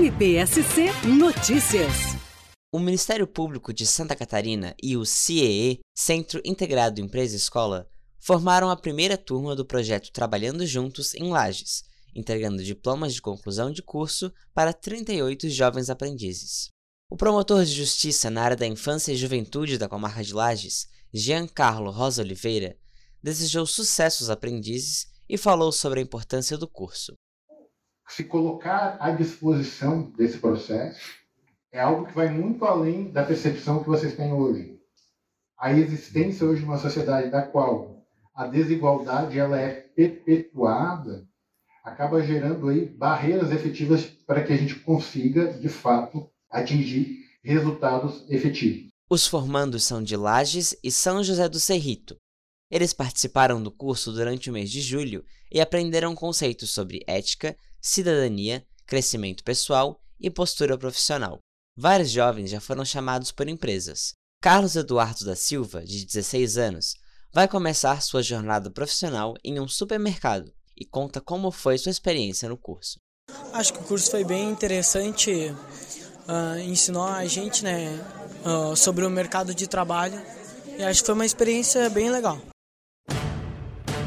MPSC Notícias. O Ministério Público de Santa Catarina e o CIEE, Centro Integrado Empresa Escola, formaram a primeira turma do projeto Trabalhando Juntos em Lages, entregando diplomas de conclusão de curso para 38 jovens aprendizes. O promotor de justiça na área da infância e juventude da comarca de Lages, Giancarlo Rosa Oliveira, desejou sucesso aos aprendizes e falou sobre a importância do curso. Se colocar à disposição desse processo é algo que vai muito além da percepção que vocês têm hoje. A existência hoje de uma sociedade da qual a desigualdade ela é perpetuada acaba gerando aí barreiras efetivas para que a gente consiga, de fato, atingir resultados efetivos. Os formandos são de Lages e São José do Cerrito. Eles participaram do curso durante o mês de julho e aprenderam conceitos sobre ética, cidadania, crescimento pessoal e postura profissional. Vários jovens já foram chamados por empresas. Carlos Eduardo da Silva, de 16 anos, vai começar sua jornada profissional em um supermercado e conta como foi sua experiência no curso. Acho que o curso foi bem interessante uh, ensinou a gente né, uh, sobre o mercado de trabalho e acho que foi uma experiência bem legal.